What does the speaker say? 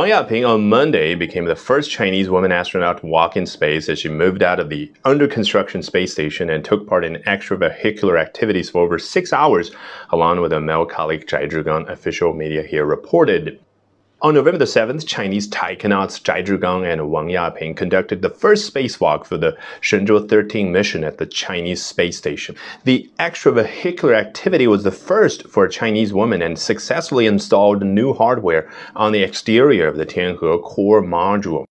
Wang Yaping on Monday became the first Chinese woman astronaut to walk in space as she moved out of the under construction space station and took part in extravehicular activities for over six hours, along with a male colleague, Zhai Zhigang, official media here reported. On November the 7th, Chinese taikonauts Zhai Zhigang and Wang Yaping conducted the first spacewalk for the Shenzhou 13 mission at the Chinese space station. The extravehicular activity was the first for a Chinese woman and successfully installed new hardware on the exterior of the Tianhe core module.